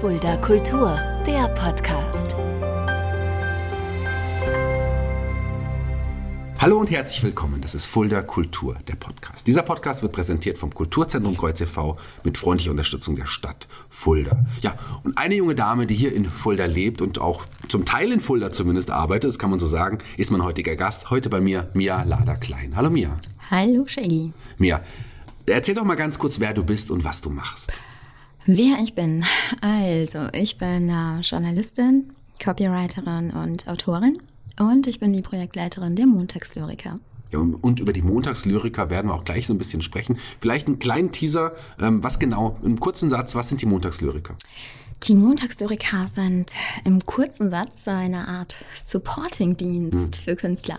Fulda Kultur, der Podcast. Hallo und herzlich willkommen. Das ist Fulda Kultur, der Podcast. Dieser Podcast wird präsentiert vom Kulturzentrum Kreuz e.V. mit freundlicher Unterstützung der Stadt Fulda. Ja, und eine junge Dame, die hier in Fulda lebt und auch zum Teil in Fulda zumindest arbeitet, das kann man so sagen, ist mein heutiger Gast. Heute bei mir Mia Lader-Klein. Hallo Mia. Hallo Shaggy. Mia, erzähl doch mal ganz kurz, wer du bist und was du machst. Wer ich bin? Also, ich bin äh, Journalistin, Copywriterin und Autorin und ich bin die Projektleiterin der Montagslyriker. Ja, und, über die Montagslyriker werden wir auch gleich so ein bisschen sprechen. Vielleicht einen kleinen Teaser, ähm, was genau, im kurzen Satz, was sind die Montagslyriker? Die Montagslyriker sind im kurzen Satz so eine Art Supporting-Dienst Hm. für Künstler.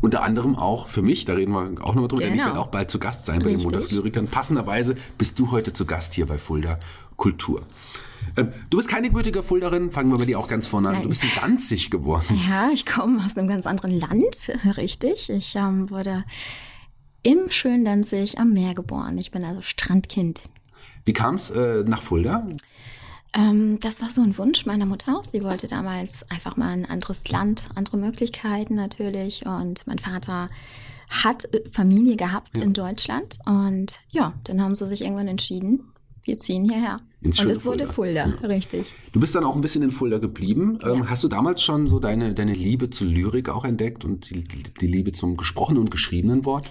Unter anderem auch für mich, da reden wir auch nochmal drüber, denn ich Genau. werde auch bald zu Gast sein bei den Richtig. Montagslyrikern. Passenderweise bist du heute zu Gast hier bei Fulda Kultur. Ähm, du bist keine gebürtige Fulderin, fangen wir bei dir auch ganz vorne an. Du bist in Danzig geboren. Ja, ich komme aus einem ganz anderen Land, richtig. Ich ähm, wurde im schönen Danzig am Meer geboren. Ich bin also Strandkind. Wie kam es äh, nach Fulda? Ähm, das war so ein Wunsch meiner Mutter. Sie wollte damals einfach mal ein anderes Land, andere Möglichkeiten natürlich. Und mein Vater hat äh, Familie gehabt in Deutschland. Und ja, dann haben sie sich irgendwann entschieden, wir ziehen hierher. Ins Und es wurde Fulda, richtig. Du bist dann auch ein bisschen in Fulda geblieben. Ähm, Ja. Hast du damals schon so deine, deine Liebe zur Lyrik auch entdeckt und die, die Liebe zum gesprochenen und geschriebenen Wort?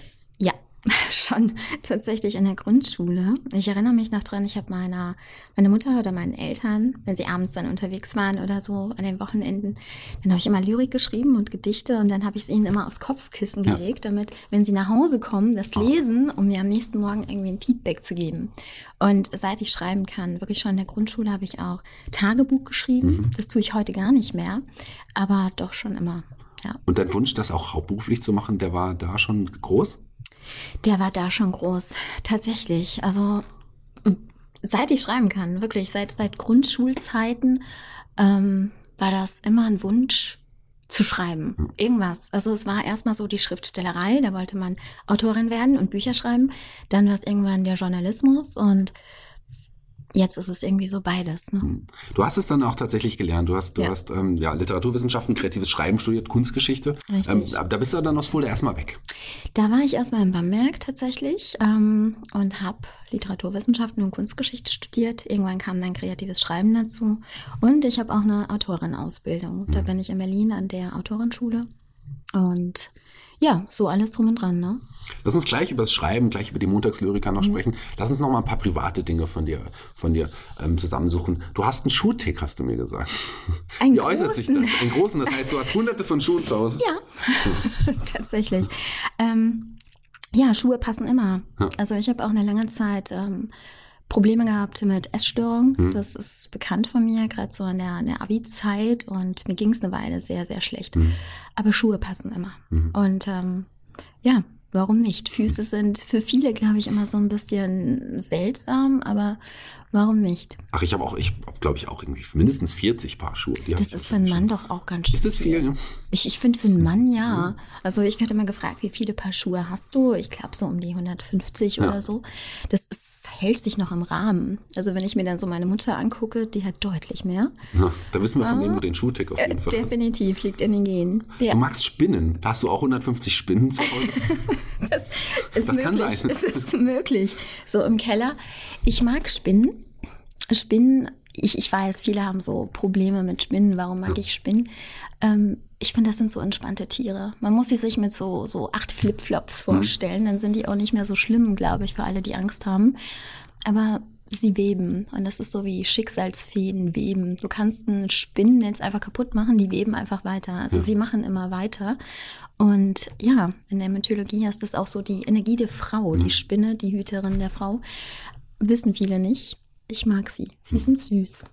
Schon tatsächlich in der Grundschule. Ich erinnere mich noch dran, ich habe meiner, meine Mutter oder meinen Eltern, wenn sie abends dann unterwegs waren oder so an den Wochenenden, dann habe ich immer Lyrik geschrieben und Gedichte und dann habe ich es ihnen immer aufs Kopfkissen Ja. gelegt, damit, wenn sie nach Hause kommen, das lesen, um mir am nächsten Morgen irgendwie ein Feedback zu geben. Und seit ich schreiben kann, wirklich schon in der Grundschule habe ich auch Tagebuch geschrieben. Das tue ich heute gar nicht mehr, aber doch schon immer. Ja. Und dein Wunsch, das auch hauptberuflich zu machen, der war da schon groß? Der war da schon groß, tatsächlich. Also seit ich schreiben kann, wirklich seit seit Grundschulzeiten ähm, war das immer ein Wunsch zu schreiben, irgendwas. Also es war erstmal so die Schriftstellerei, da wollte man Autorin werden und Bücher schreiben. Dann war es irgendwann der Journalismus und jetzt ist es irgendwie so beides. Ne? Du hast es dann auch tatsächlich gelernt. Du hast, du Ja. hast ähm, ja, Literaturwissenschaften, kreatives Schreiben studiert, Kunstgeschichte. Ähm, da bist du dann aus Fulda erstmal weg. Da war ich erstmal in Bamberg tatsächlich ähm, und habe Literaturwissenschaften und Kunstgeschichte studiert. Irgendwann kam dann kreatives Schreiben dazu. Und ich habe auch eine Autorin-Ausbildung. Da bin ich in Berlin an der Autorenschule. Und ja, so alles drum und dran, ne? Lass uns gleich über das Schreiben, gleich über die Montagslyriker Mhm. noch sprechen. Lass uns noch mal ein paar private Dinge von dir, von dir ähm, zusammensuchen. Du hast einen Schuhtick, hast du mir gesagt. Einen Wie äußert sich großen. das? Einen großen, das heißt, du hast hunderte von Schuhen zu Hause. Ja, tatsächlich. Ähm, ja, Schuhe passen immer. Ja. Also ich habe auch eine lange Zeit ähm, Probleme gehabt mit Essstörungen. Mhm. Das ist bekannt von mir, gerade so in der, in der Abi-Zeit. Und mir ging es eine Weile sehr, sehr schlecht. Mhm. Aber Schuhe passen immer. Mhm. Und ähm, ja, warum nicht? Füße sind für viele, glaube ich, immer so ein bisschen seltsam, aber warum nicht? Ach, ich habe auch, ich habe, glaube ich, auch irgendwie mindestens 40 Paar Schuhe. Die Das ist für einen schon. Mann doch auch ganz schön. Ist das viel? Ich, ich finde für einen Mann ja. Also ich werde immer gefragt, wie viele Paar Schuhe hast du? Ich glaube so um die 150 Ja. oder so. Das ist, hält sich noch im Rahmen. Also wenn ich mir dann so meine Mutter angucke, die hat deutlich mehr. Ja, da wissen wir, von wem du den Schuhtick auf Äh, jeden Fall hast. definitiv liegt in den Genen. Ja, Du magst Spinnen. Hast du auch 150 Spinnen zu das ist Das kann möglich. sein. Es ist möglich. So im Keller. Ich mag Spinnen. Spinnen, ich, ich weiß, viele haben so Probleme mit Spinnen. Warum mag ich Spinnen? Ähm, ich finde, das sind so entspannte Tiere. Man muss sie sich mit so, so acht Flipflops vorstellen. Dann sind die auch nicht mehr so schlimm, glaube ich, für alle, die Angst haben. Aber sie weben. Und das ist so wie Schicksalsfäden weben. Du kannst ein Spinnennetz einfach kaputt machen, die weben einfach weiter. Also Ja. sie machen immer weiter. Und ja, in der Mythologie ist das auch so die Energie der Frau, Mhm. die Spinne, die Hüterin der Frau. Wissen viele nicht. Ich mag sie. Sie sind süß.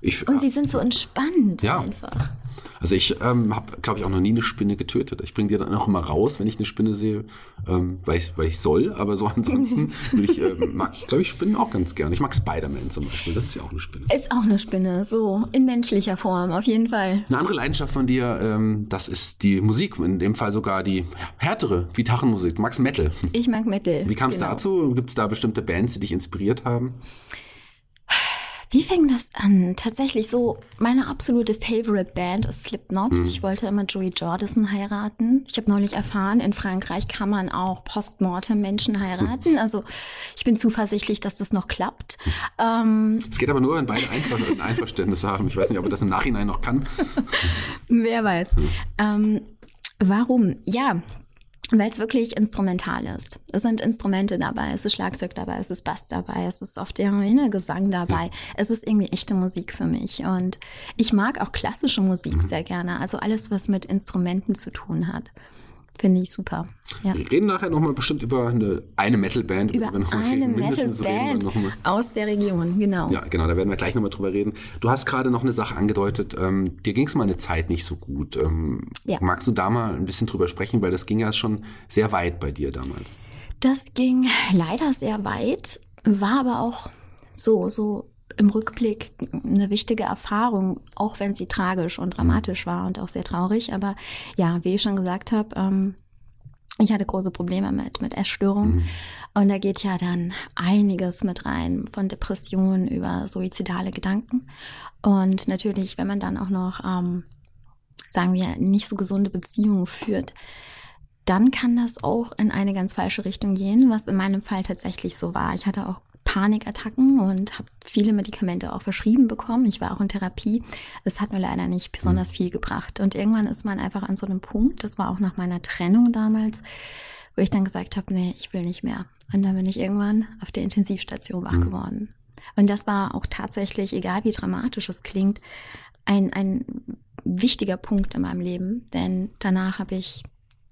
Ich, Und sie sind so entspannt Ja. einfach. Also ich ähm, habe, glaube ich, auch noch nie eine Spinne getötet. Ich bringe die dann auch immer raus, wenn ich eine Spinne sehe, ähm, weil, ich, weil ich soll. Aber so ansonsten ich, ähm, mag ich, glaube ich, Spinnen auch ganz gern. Ich mag Spider-Man zum Beispiel. Das ist ja auch eine Spinne. Ist auch eine Spinne, so in menschlicher Form, auf jeden Fall. Eine andere Leidenschaft von dir, ähm, das ist die Musik. In dem Fall sogar die härtere Gitarrenmusik. Du magst Metal. Ich mag Metal. Wie kam es genau. dazu? Gibt es da bestimmte Bands, die dich inspiriert haben? Wie fing das an? Tatsächlich so, meine absolute Favorite Band ist Slipknot. Mhm. Ich wollte immer Joey Jordison heiraten. Ich habe neulich erfahren, in Frankreich kann man auch postmortem Menschen heiraten. Also ich bin zuversichtlich, dass das noch klappt. Ähm, Es geht aber nur, wenn beide Einver ein Einverständnis haben. Ich weiß nicht, ob er das im Nachhinein noch kann. wer weiß. Ähm, warum? Ja, weil es wirklich instrumental ist. Es sind Instrumente dabei, es ist Schlagzeug dabei, es ist Bass dabei, es ist oft der reine Gesang dabei. Es ist irgendwie echte Musik für mich. Und ich mag auch klassische Musik sehr gerne. Also alles, was mit Instrumenten zu tun hat. Finde ich super. Ja. Wir reden nachher nochmal bestimmt über eine, eine Metal-Band. Über mal eine Metal-Band aus der Region, genau. Ja, genau, da werden wir gleich nochmal drüber reden. Du hast gerade noch eine Sache angedeutet, ähm, dir ging es mal eine Zeit nicht so gut. Ähm, Ja. Magst du da mal ein bisschen drüber sprechen, weil das ging ja schon sehr weit bei dir damals. Das ging leider sehr weit, war aber auch so, so im Rückblick eine wichtige Erfahrung, auch wenn sie tragisch und dramatisch war und auch sehr traurig. Aber ja, wie ich schon gesagt habe, ähm, ich hatte große Probleme mit, mit Essstörungen. Und da geht ja dann einiges mit rein, von Depressionen über suizidale Gedanken. Und natürlich, wenn man dann auch noch, ähm, sagen wir, nicht so gesunde Beziehungen führt, dann kann das auch in eine ganz falsche Richtung gehen, was in meinem Fall tatsächlich so war. Ich hatte auch Panikattacken und habe viele Medikamente auch verschrieben bekommen. Ich war auch in Therapie. Es hat mir leider nicht besonders viel gebracht. Und irgendwann ist man einfach an so einem Punkt, das war auch nach meiner Trennung damals, wo ich dann gesagt habe, nee, ich will nicht mehr. Und dann bin ich irgendwann auf der Intensivstation wach geworden. Und das war auch tatsächlich, egal wie dramatisch es klingt, ein, ein wichtiger Punkt in meinem Leben. Denn danach habe ich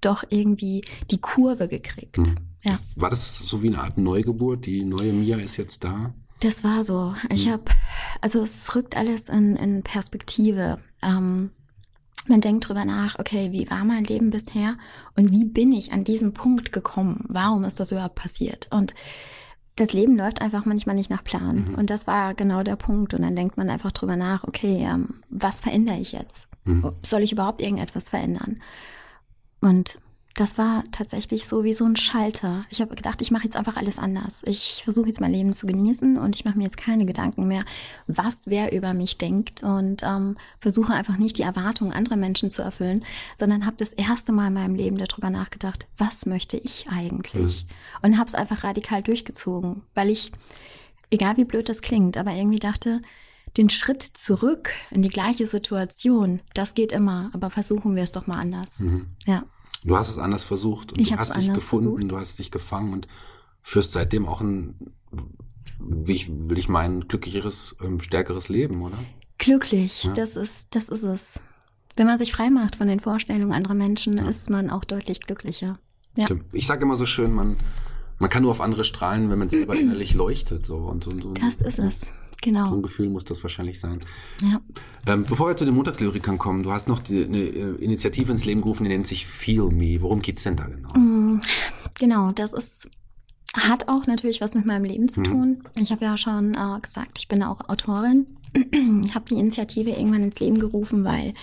doch irgendwie die Kurve gekriegt. Ja. Das, war das so wie eine Art Neugeburt? Die neue Mia ist jetzt da? Das war so. Ich habe, also es rückt alles in, in Perspektive. Ähm, man denkt drüber nach, okay, wie war mein Leben bisher und wie bin ich an diesen Punkt gekommen? Warum ist das überhaupt passiert? Und das Leben läuft einfach manchmal nicht nach Plan. Und das war genau der Punkt. Und dann denkt man einfach drüber nach, okay, ähm, was verändere ich jetzt? Soll ich überhaupt irgendetwas verändern? Und das war tatsächlich so wie so ein Schalter. Ich habe gedacht, ich mache jetzt einfach alles anders. Ich versuche jetzt mein Leben zu genießen und ich mache mir jetzt keine Gedanken mehr, was wer über mich denkt und ähm, versuche einfach nicht die Erwartungen anderer Menschen zu erfüllen, sondern habe das erste Mal in meinem Leben darüber nachgedacht, was möchte ich eigentlich? Und habe es einfach radikal durchgezogen, weil ich, egal wie blöd das klingt, aber irgendwie dachte, den Schritt zurück in die gleiche Situation, das geht immer, aber versuchen wir es doch mal anders. Ja. Du hast es anders versucht und Ich du hast dich gefunden, versucht. du hast dich gefangen und führst seitdem auch ein, wie ich, will ich meinen, glücklicheres, ähm, stärkeres Leben, oder? Glücklich, Ja. das ist, das ist es. Wenn man sich frei macht von den Vorstellungen anderer Menschen, ist man auch deutlich glücklicher. Ja. Stimmt. Ich sage immer so schön, man, man kann nur auf andere strahlen, wenn man selber innerlich leuchtet. So. Und, und, und, Das ist es. So ein Genau. Gefühl muss das wahrscheinlich sein. Ja. Ähm, bevor wir zu den Montagslyrikern kommen, du hast noch die, eine äh, Initiative ins Leben gerufen, die nennt sich Feel Me. Worum geht's denn da genau? Mm, Genau, das ist hat auch natürlich was mit meinem Leben zu tun. Ich habe ja schon äh, gesagt, ich bin auch Autorin. habe die Initiative irgendwann ins Leben gerufen, weil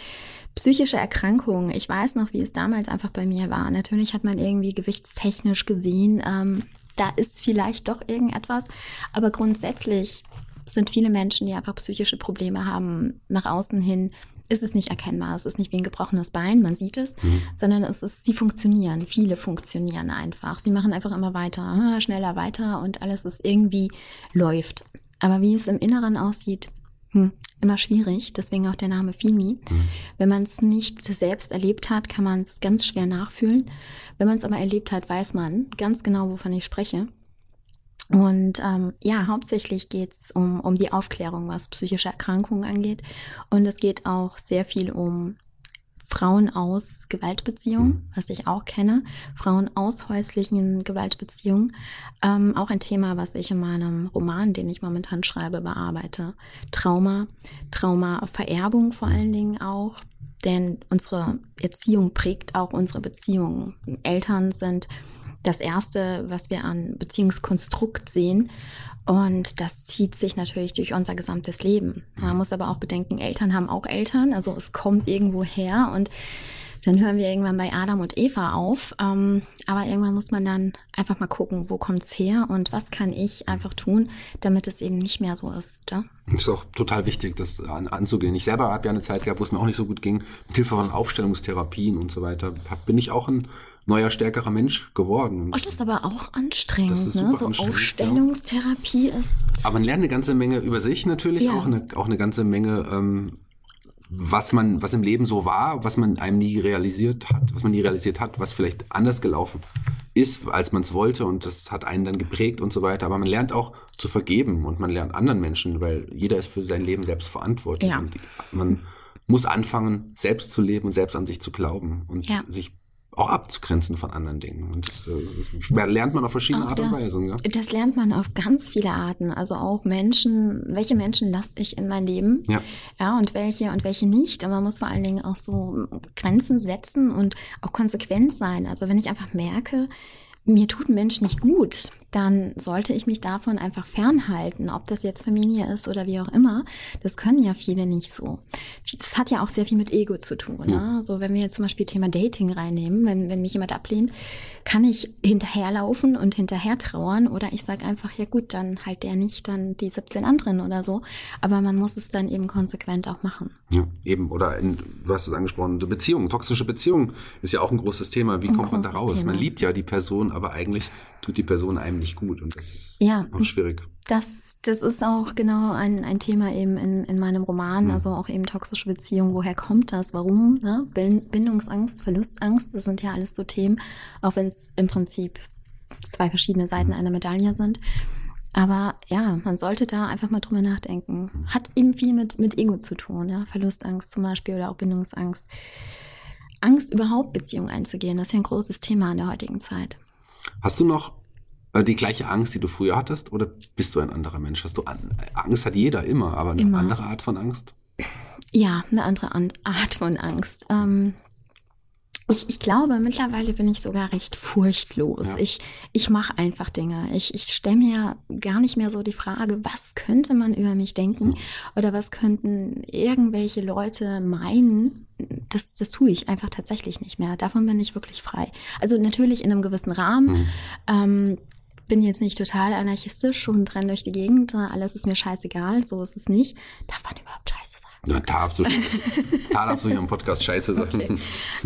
psychische Erkrankungen, ich weiß noch, wie es damals einfach bei mir war. Natürlich hat man irgendwie gewichtstechnisch gesehen, ähm, da ist vielleicht doch irgendetwas, aber grundsätzlich sind viele Menschen, die einfach psychische Probleme haben, nach außen hin ist es nicht erkennbar. Es ist nicht wie ein gebrochenes Bein, man sieht es, sondern es ist, sie funktionieren. Viele funktionieren einfach. Sie machen einfach immer weiter, schneller weiter und alles ist irgendwie läuft. Aber wie es im Inneren aussieht, hm, immer schwierig. Deswegen auch der Name Fimi. Wenn man es nicht selbst erlebt hat, kann man es ganz schwer nachfühlen. Wenn man es aber erlebt hat, weiß man ganz genau, wovon ich spreche. Und ähm, ja, hauptsächlich geht's um, um die Aufklärung, was psychische Erkrankungen angeht. Und es geht auch sehr viel um Frauen aus Gewaltbeziehungen, was ich auch kenne. Frauen aus häuslichen Gewaltbeziehungen. Ähm, auch ein Thema, was ich in meinem Roman, den ich momentan schreibe, bearbeite. Trauma, Traumavererbung vor allen Dingen auch. Denn unsere Erziehung prägt auch unsere Beziehungen. Eltern sind das Erste, was wir an Beziehungskonstrukt sehen. Und das zieht sich natürlich durch unser gesamtes Leben. Man muss aber auch bedenken, Eltern haben auch Eltern, also es kommt irgendwo her und dann hören wir irgendwann bei Adam und Eva auf. Ähm, aber irgendwann muss man dann einfach mal gucken, wo kommt's her und was kann ich einfach tun, damit es eben nicht mehr so ist. Ja? Das ist auch total wichtig, das an, anzugehen. Ich selber habe ja eine Zeit gehabt, wo es mir auch nicht so gut ging, mit Hilfe von Aufstellungstherapien und so weiter, hab, bin ich auch ein neuer, stärkerer Mensch geworden. Und Oh, das ist aber auch anstrengend, ne? So anstrengend, Aufstellungstherapie ist. Aber man lernt eine ganze Menge über sich natürlich Ja. auch, eine, auch eine ganze Menge, ähm, was man, was im Leben so war, was man einem nie realisiert hat, was man nie realisiert hat, was vielleicht anders gelaufen ist, als man es wollte und das hat einen dann geprägt und so weiter. Aber man lernt auch zu vergeben und man lernt anderen Menschen, weil jeder ist für sein Leben selbst verantwortlich Ja. und man muss anfangen, selbst zu leben und selbst an sich zu glauben und Ja. sich auch abzugrenzen von anderen Dingen. Und das, äh, das lernt man auf verschiedene Auch Art und das, Weise. Ja? das lernt man auf ganz viele Arten. Also auch Menschen, welche Menschen lasse ich in mein Leben? Ja. Ja, und welche und welche nicht. Und man muss vor allen Dingen auch so Grenzen setzen und auch konsequent sein. Also wenn ich einfach merke, mir tut ein Mensch nicht gut, dann sollte ich mich davon einfach fernhalten, ob das jetzt Familie ist oder wie auch immer. Das können ja viele nicht so. Das hat ja auch sehr viel mit Ego zu tun. Ne? Also wenn wir jetzt zum Beispiel Thema Dating reinnehmen, wenn, wenn mich jemand ablehnt, kann ich hinterherlaufen und hinterher trauern oder ich sage einfach, ja gut, dann halt der nicht, dann die 17 anderen oder so. Aber man muss es dann eben konsequent auch machen. Ja, eben. Oder in, du hast es angesprochen, Beziehungen, toxische Beziehungen ist ja auch ein großes Thema. Wie Ein kommt man da raus? Thema. Man liebt ja die Person, aber eigentlich tut die Person einem nicht gut. Und das ist Ja. auch schwierig. Das, das ist auch genau ein, ein Thema eben in, in meinem Roman, Mhm. also auch eben toxische Beziehungen. Woher kommt das? Warum? Ne? Bin- Bindungsangst, Verlustangst, das sind ja alles so Themen, auch wenn es im Prinzip zwei verschiedene Mhm. Seiten einer Medaille sind. Aber ja, man sollte da einfach mal drüber nachdenken. Hat eben viel mit, mit Ego zu tun, ja. Verlustangst zum Beispiel oder auch Bindungsangst. Angst, überhaupt Beziehungen einzugehen, das ist ja ein großes Thema in der heutigen Zeit. Hast du noch äh, die gleiche Angst, die du früher hattest? Oder bist du ein anderer Mensch? Hast du an, Angst hat jeder immer, aber eine Immer. andere Art von Angst? Ja, eine andere An Art von Angst. Ähm, ich, ich glaube, mittlerweile bin ich sogar recht furchtlos. Ja. Ich, ich mache einfach Dinge. Ich, ich stelle mir gar nicht mehr so die Frage, was könnte man über mich denken oder was könnten irgendwelche Leute meinen. Das, das tue ich einfach tatsächlich nicht mehr. Davon bin ich wirklich frei. Also natürlich in einem gewissen Rahmen. Mhm. Ähm, bin jetzt nicht total anarchistisch und renne durch die Gegend. Alles ist mir scheißegal. So ist es nicht. Darf man überhaupt Scheiße Ja, da darfst du, da darfst du hier im Podcast Scheiße sagen.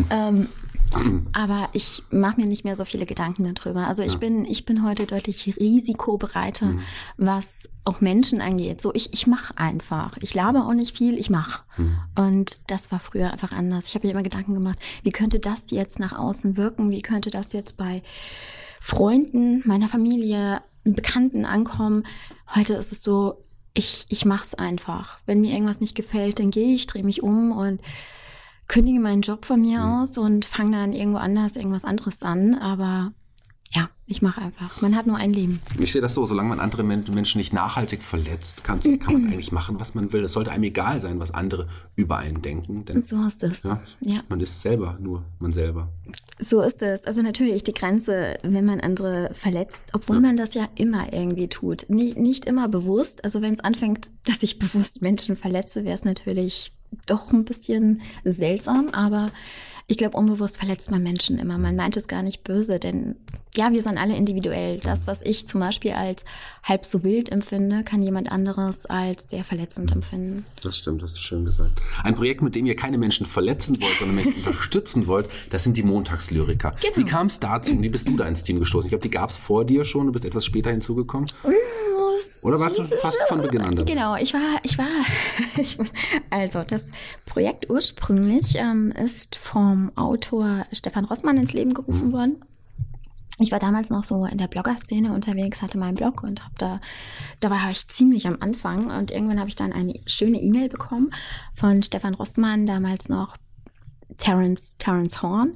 Ähm, aber ich mache mir nicht mehr so viele Gedanken darüber. Also ich bin, ich bin heute deutlich risikobereiter, was auch Menschen angeht. So, ich, ich mache einfach. Ich laber auch nicht viel, ich mache. Und das war früher einfach anders. Ich habe mir immer Gedanken gemacht, wie könnte das jetzt nach außen wirken? Wie könnte das jetzt bei Freunden, meiner Familie, Bekannten ankommen? Heute ist es so, ich, ich mach's einfach. Wenn mir irgendwas nicht gefällt, dann gehe ich, drehe mich um und kündige meinen Job von mir aus und fange dann irgendwo anders irgendwas anderes an. Aber ja, ich mache einfach. Man hat nur ein Leben. Ich sehe das so, solange man andere Men- Menschen nicht nachhaltig verletzt, kann, kann man eigentlich machen, was man will. Es sollte einem egal sein, was andere über einen denken. Denn So ist es. ja, Ja, man ist selber nur man selber. so ist es. Also natürlich die Grenze, wenn man andere verletzt, obwohl Ja. man das ja immer irgendwie tut. Nicht, nicht immer bewusst. Also wenn es anfängt, dass ich bewusst Menschen verletze, wäre es natürlich doch ein bisschen seltsam, aber ich glaube, unbewusst verletzt man Menschen immer. Man meint es gar nicht böse, denn ja, wir sind alle individuell. Das, was ich zum Beispiel als halb so wild empfinde, kann jemand anderes als sehr verletzend empfinden. Das stimmt, hast du schön gesagt. Ein Projekt, mit dem ihr keine Menschen verletzen wollt, sondern Menschen unterstützen wollt, das sind die Montagslyriker. Genau. Wie kam es dazu? Wie bist du da ins Team gestoßen? Ich glaube, die gab es vor dir schon, du bist etwas später hinzugekommen. Oder warst du fast von Beginn an dabei? Genau, ich war, ich war, ich muss, also das Projekt ursprünglich ähm, ist vom Autor Stefan Rossmann ins Leben gerufen Mhm. worden. Ich war damals noch so in der Blogger-Szene unterwegs, hatte meinen Blog und hab da, da war ich ziemlich am Anfang und irgendwann habe ich dann eine schöne E-Mail bekommen von Stefan Rossmann, damals noch Terence, Terence Horn,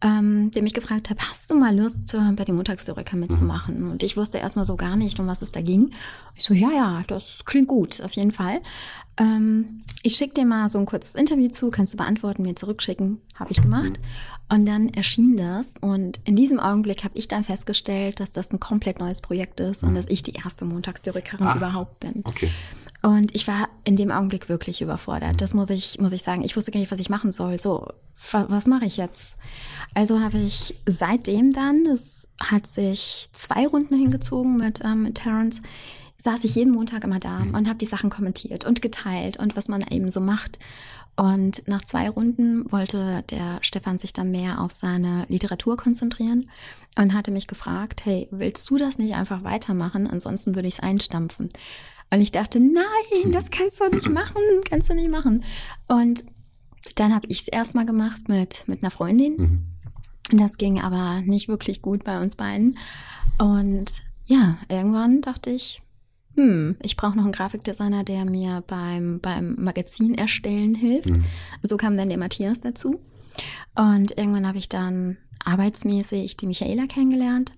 ähm, der mich gefragt hat, hast du mal Lust, äh, bei den Montagslyriker mitzumachen? Und ich wusste erstmal so gar nicht, um was es da ging. Ich so, ja, ja, das klingt gut, auf jeden Fall. Ähm, ich schicke dir mal so ein kurzes Interview zu, kannst du beantworten, mir zurückschicken. Habe ich gemacht. Und dann erschien das. Und in diesem Augenblick habe ich dann festgestellt, dass das ein komplett neues Projekt ist und dass ich die erste Montagslyrekerin Ah. überhaupt bin. Okay. Und ich war in dem Augenblick wirklich überfordert. Das muss ich, muss ich sagen. Ich wusste gar nicht, was ich machen soll. So, was mache ich jetzt? Also habe ich seitdem dann, es hat sich zwei Runden hingezogen mit, ähm, mit Terrence, saß ich jeden Montag immer da und habe die Sachen kommentiert und geteilt und was man eben so macht. Und nach zwei Runden wollte der Stefan sich dann mehr auf seine Literatur konzentrieren und hatte mich gefragt, hey, willst du das nicht einfach weitermachen? Ansonsten würde ich es einstampfen. Und ich dachte, nein, das kannst du nicht machen, kannst du nicht machen. Und dann habe ich es erstmal gemacht mit, mit einer Freundin. Mhm. Das ging aber nicht wirklich gut bei uns beiden. Und ja, irgendwann dachte ich, hm, ich brauche noch einen Grafikdesigner, der mir beim, beim Magazin erstellen hilft. Mhm. So kam dann der Matthias dazu. Und irgendwann habe ich dann arbeitsmäßig die Michaela kennengelernt.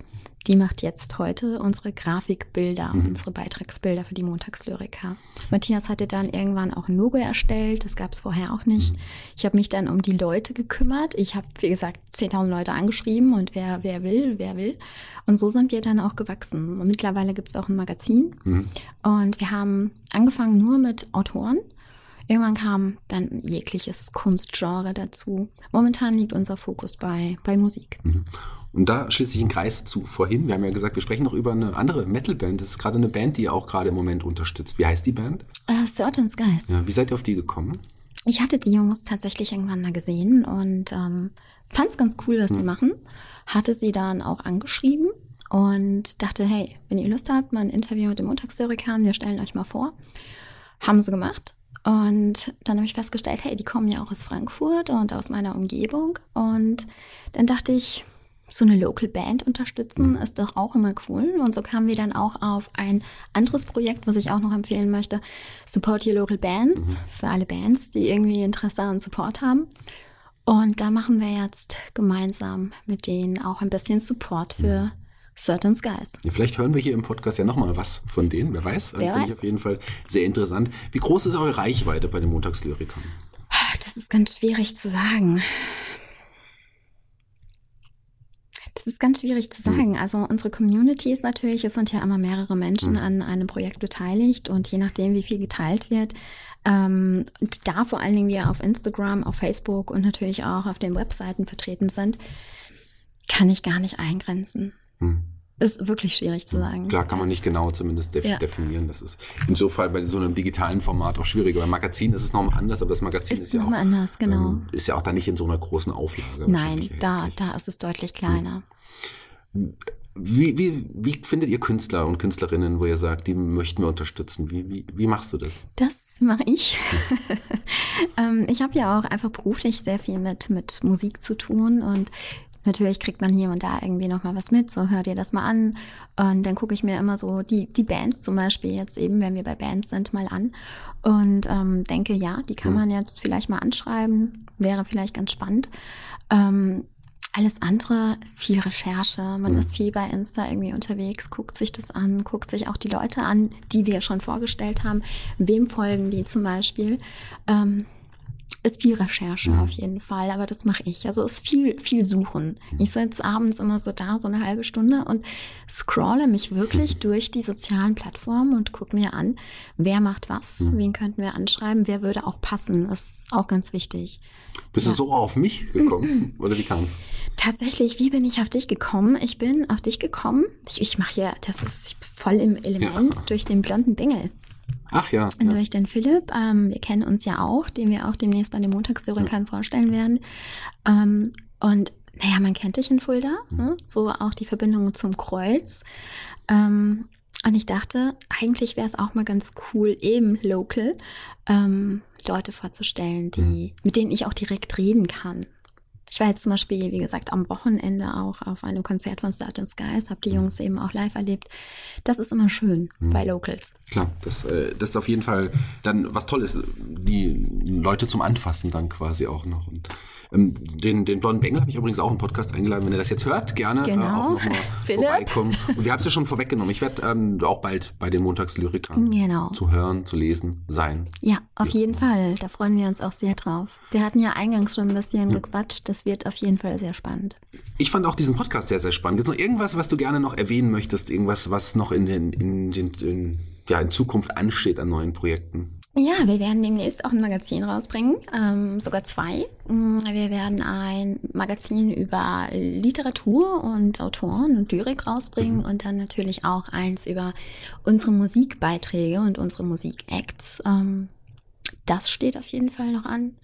Die macht jetzt heute unsere Grafikbilder, mhm. unsere Beitragsbilder für die Montagslyriker. Matthias hatte dann irgendwann auch ein Logo erstellt, das gab es vorher auch nicht. Mhm. Ich habe mich dann um die Leute gekümmert. Ich habe, wie gesagt, 10.000 Leute angeschrieben und wer, wer will, wer will. Und so sind wir dann auch gewachsen. Und mittlerweile gibt es auch ein Magazin. Mhm. Und wir haben angefangen nur mit Autoren. Irgendwann kam dann jegliches Kunstgenre dazu. Momentan liegt unser Fokus bei, bei Musik. Und da schließe ich einen Kreis zu vorhin. Wir haben ja gesagt, wir sprechen noch über eine andere Metal-Band. Das ist gerade eine Band, die ihr auch gerade im Moment unterstützt. Wie heißt die Band? Uh, Certain Skies. Ja, wie seid ihr auf die gekommen? Ich hatte die Jungs tatsächlich irgendwann mal gesehen und ähm, fand es ganz cool, was hm. sie machen. Hatte sie dann auch angeschrieben und dachte, hey, wenn ihr Lust habt, mal ein Interview mit dem Montagshistorikern, wir stellen euch mal vor. Haben sie gemacht. Und dann habe ich festgestellt, hey, die kommen ja auch aus Frankfurt und aus meiner Umgebung. Und dann dachte ich, so eine Local Band unterstützen ist doch auch immer cool. Und so kamen wir dann auch auf ein anderes Projekt, was ich auch noch empfehlen möchte. Support Your Local Bands. Mhm. Für alle Bands, die irgendwie Interesse an Support haben. Und da machen wir jetzt gemeinsam mit denen auch ein bisschen Support für mhm. Certain Skies. Vielleicht hören wir hier im Podcast ja nochmal was von denen, wer weiß. Wer Finde ich auf jeden Fall sehr interessant. Wie groß ist eure Reichweite bei den Montagslyrikern? Das ist ganz schwierig zu sagen. Das ist ganz schwierig zu hm. sagen. Also unsere Community ist natürlich, es sind ja immer mehrere Menschen hm. an einem Projekt beteiligt und je nachdem, wie viel geteilt wird, ähm, und da vor allen Dingen wir auf Instagram, auf Facebook und natürlich auch auf den Webseiten vertreten sind, kann ich gar nicht eingrenzen. Hm. Ist wirklich schwierig zu sagen. Klar, kann man nicht genau zumindest def ja. definieren. Das ist insofern bei so einem digitalen Format auch schwieriger. Beim Magazin ist es nochmal anders, aber das Magazin ist, ist ja auch anders, genau. Ähm, ist ja auch da nicht in so einer großen Auflage. Nein, da, da ist es deutlich kleiner. Wie, wie, wie findet ihr Künstler und Künstlerinnen, wo ihr sagt, die möchten wir unterstützen? Wie, wie, wie machst du das? Das mache ich. ähm, ich habe ja auch einfach beruflich sehr viel mit, mit Musik zu tun und Natürlich kriegt man hier und da irgendwie noch mal was mit, so hör dir das mal an. Und dann gucke ich mir immer so die, die Bands zum Beispiel jetzt eben, wenn wir bei Bands sind, mal an und ähm, denke, ja, die kann hm. man jetzt vielleicht mal anschreiben, wäre vielleicht ganz spannend. Ähm, alles andere, viel Recherche. Man mhm. ist viel bei Insta irgendwie unterwegs, guckt sich das an, guckt sich auch die Leute an, die wir schon vorgestellt haben. Wem folgen die zum Beispiel? Ähm, ist viel Recherche mhm. auf jeden Fall, aber das mache ich. Also ist viel, viel Suchen. Mhm. Ich sitze abends immer so da, so eine halbe Stunde und scrolle mich wirklich mhm. durch die sozialen Plattformen und gucke mir an, wer macht was, mhm. wen könnten wir anschreiben, wer würde auch passen. Das ist auch ganz wichtig. Bist ja. du so auf mich gekommen oder wie kam es? Tatsächlich, wie bin ich auf dich gekommen? Ich bin auf dich gekommen. Ich, ich mache ja, das ist voll im Element ja. durch den blonden Bengel. Ach ja. Und durch den Philipp, ähm, wir kennen uns ja auch, den wir auch demnächst bei den Montagslyrinkern ja. vorstellen werden. Ähm, und naja, man kennt dich in Fulda, mhm. ne? so auch die Verbindung zum Kreuz. Ähm, und ich dachte, eigentlich wäre es auch mal ganz cool, eben local ähm, Leute vorzustellen, die, mhm. mit denen ich auch direkt reden kann. Ich war jetzt zum Beispiel, wie gesagt, am Wochenende auch auf einem Konzert von Start Skies, habe die Jungs eben auch live erlebt. Das ist immer schön mhm. bei Locals. Klar, das, äh, das ist auf jeden Fall dann was Tolles, die Leute zum Anfassen dann quasi auch noch. Und den, den blonden Bengel habe ich übrigens auch im Podcast eingeladen. Wenn ihr das jetzt hört, gerne genau. äh, auch nochmal vorbeikommen. Und wir haben es ja schon vorweggenommen. Ich werde ähm, auch bald bei den Montagslyrikern genau. zu hören, zu lesen sein. Ja, auf ja. jeden Fall. Da freuen wir uns auch sehr drauf. Wir hatten ja eingangs schon ein bisschen ja. gequatscht. Das wird auf jeden Fall sehr spannend. Ich fand auch diesen Podcast sehr, sehr spannend. Gibt es noch irgendwas, was du gerne noch erwähnen möchtest? Irgendwas, was noch in den, in den in ja in Zukunft ansteht an neuen Projekten? Ja, wir werden demnächst auch ein Magazin rausbringen, ähm, sogar zwei. Mm, wir werden ein Magazin über Literatur und Autoren und Lyrik rausbringen mhm. und dann natürlich auch eins über unsere Musikbeiträge und unsere Musikacts. Ähm, das steht auf jeden Fall noch an.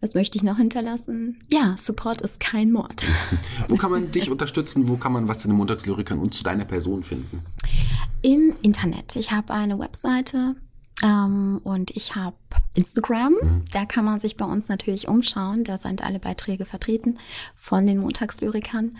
Was möchte ich noch hinterlassen? Ja, Support ist kein Mord. Wo kann man dich unterstützen? Wo kann man was zu den Montagslyrikern und zu deiner Person finden? Im Internet. Ich habe eine Webseite ähm, und ich habe Instagram. Mhm. Da kann man sich bei uns natürlich umschauen. Da sind alle Beiträge vertreten von den Montagslyrikern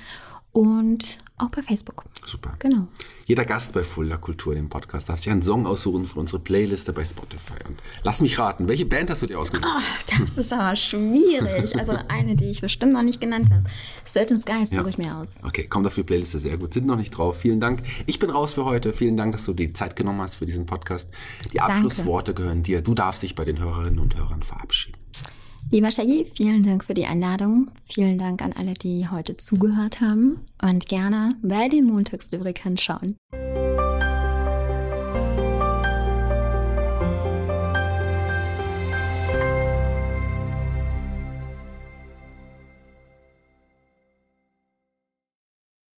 und auch bei Facebook. Super. Genau. Jeder Gast bei Fulda Kultur, dem Podcast, darf sich einen Song aussuchen für unsere Playliste bei Spotify. Und lass mich raten, welche Band hast du dir ausgesucht? Oh, das ist aber schwierig. Also eine, die ich bestimmt noch nicht genannt habe. Certain Skies ja. suche ich mir aus. Okay, kommt auf die Playliste sehr gut. Sind noch nicht drauf. Vielen Dank. Ich bin raus für heute. Vielen Dank, dass du die Zeit genommen hast für diesen Podcast. Die Abschlussworte Danke. gehören dir. Du darfst dich bei den Hörerinnen und Hörern verabschieden. Lieber Shaggy, vielen Dank für die Einladung. Vielen Dank an alle, die heute zugehört haben und gerne bei den Montagslyrikern schauen.